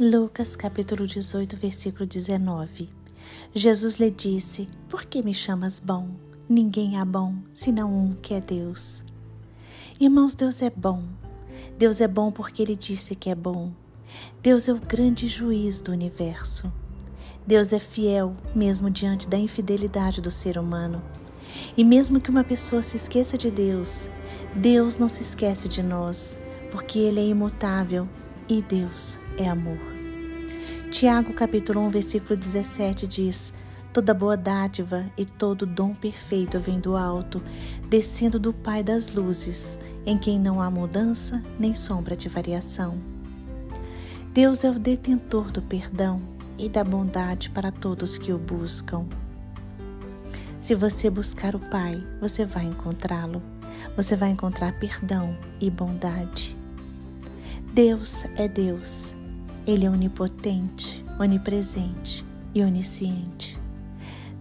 Lucas capítulo 18, versículo 19. Jesus lhe disse: Por que me chamas bom? Ninguém há bom, senão um que é Deus. Irmãos, Deus é bom. Deus é bom porque Ele disse que é bom. Deus é o grande juiz do universo. Deus é fiel mesmo diante da infidelidade do ser humano. E mesmo que uma pessoa se esqueça de Deus, Deus não se esquece de nós, porque Ele é imutável e Deus é amor. Tiago capítulo 1, versículo 17 diz: Toda boa dádiva e todo dom perfeito vem do alto, descendo do Pai das luzes, em quem não há mudança nem sombra de variação. Deus é o detentor do perdão e da bondade para todos que o buscam. Se você buscar o Pai, você vai encontrá-lo. Você vai encontrar perdão e bondade. Deus é Deus. Ele é onipotente, onipresente e onisciente.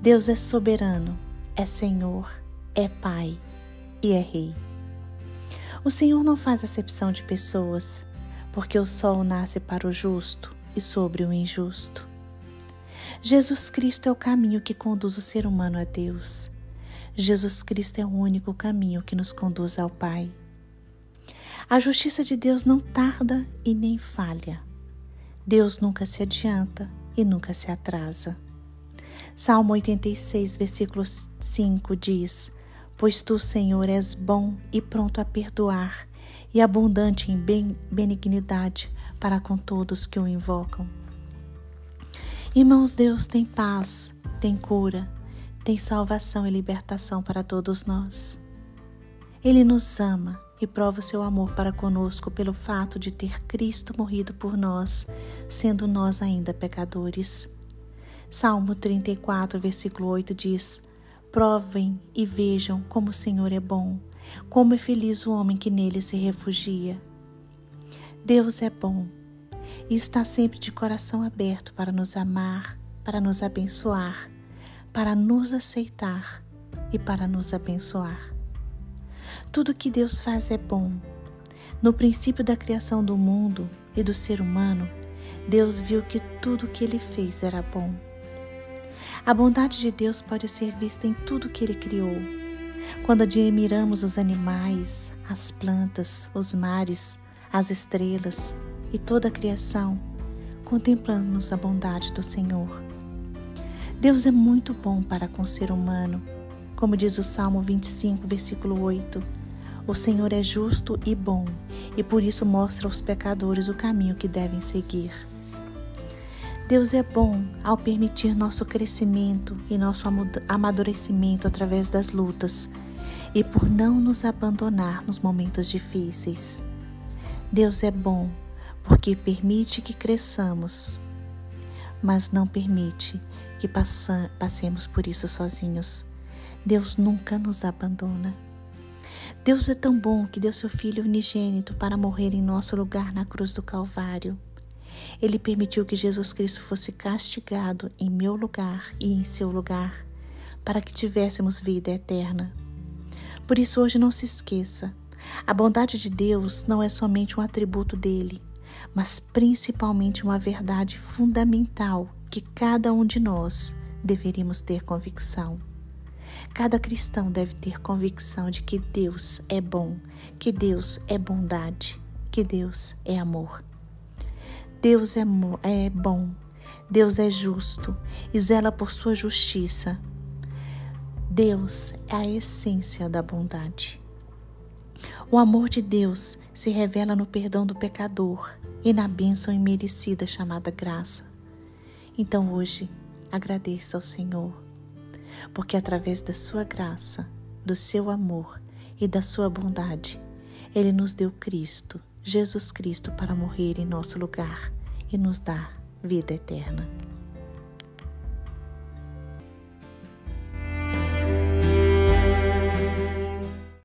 Deus é soberano, é Senhor, é Pai e é Rei. O Senhor não faz acepção de pessoas, porque o sol nasce para o justo e sobre o injusto. Jesus Cristo é o caminho que conduz o ser humano a Deus. Jesus Cristo é o único caminho que nos conduz ao Pai. A justiça de Deus não tarda e nem falha. Deus nunca se adianta e nunca se atrasa. Salmo 86, versículo 5 diz: Pois tu, Senhor, és bom e pronto a perdoar, e abundante em benignidade para com todos que o invocam. Irmãos, Deus tem paz, tem cura, tem salvação e libertação para todos nós. Ele nos ama e prova o seu amor para conosco pelo fato de ter Cristo morrido por nós, sendo nós ainda pecadores. Salmo 34, versículo 8 diz: Provem e vejam como o Senhor é bom, como é feliz o homem que nele se refugia. Deus é bom e está sempre de coração aberto para nos amar, para nos abençoar, para nos aceitar e para nos abençoar. Tudo que Deus faz é bom. No princípio da criação do mundo e do ser humano, Deus viu que tudo que ele fez era bom. A bondade de Deus pode ser vista em tudo que ele criou. Quando admiramos os animais, as plantas, os mares, as estrelas e toda a criação, contemplamos a bondade do Senhor. Deus é muito bom para com o ser humano como diz o Salmo 25, versículo 8, o Senhor é justo e bom, e por isso mostra aos pecadores o caminho que devem seguir. Deus é bom ao permitir nosso crescimento e nosso amadurecimento através das lutas e por não nos abandonar nos momentos difíceis. Deus é bom porque permite que cresçamos, mas não permite que passemos por isso sozinhos. Deus nunca nos abandona. Deus é tão bom que deu seu Filho unigênito para morrer em nosso lugar na cruz do Calvário. Ele permitiu que Jesus Cristo fosse castigado em meu lugar e em seu lugar, para que tivéssemos vida eterna. Por isso, hoje não se esqueça: a bondade de Deus não é somente um atributo dele, mas principalmente uma verdade fundamental que cada um de nós deveríamos ter convicção. Cada cristão deve ter convicção de que Deus é bom, que Deus é bondade, que Deus é amor. Deus é, é bom, Deus é justo e zela por sua justiça. Deus é a essência da bondade. O amor de Deus se revela no perdão do pecador e na bênção imerecida chamada graça. Então hoje, agradeça ao Senhor porque através da sua graça, do seu amor e da sua bondade, ele nos deu Cristo, Jesus Cristo, para morrer em nosso lugar e nos dar vida eterna.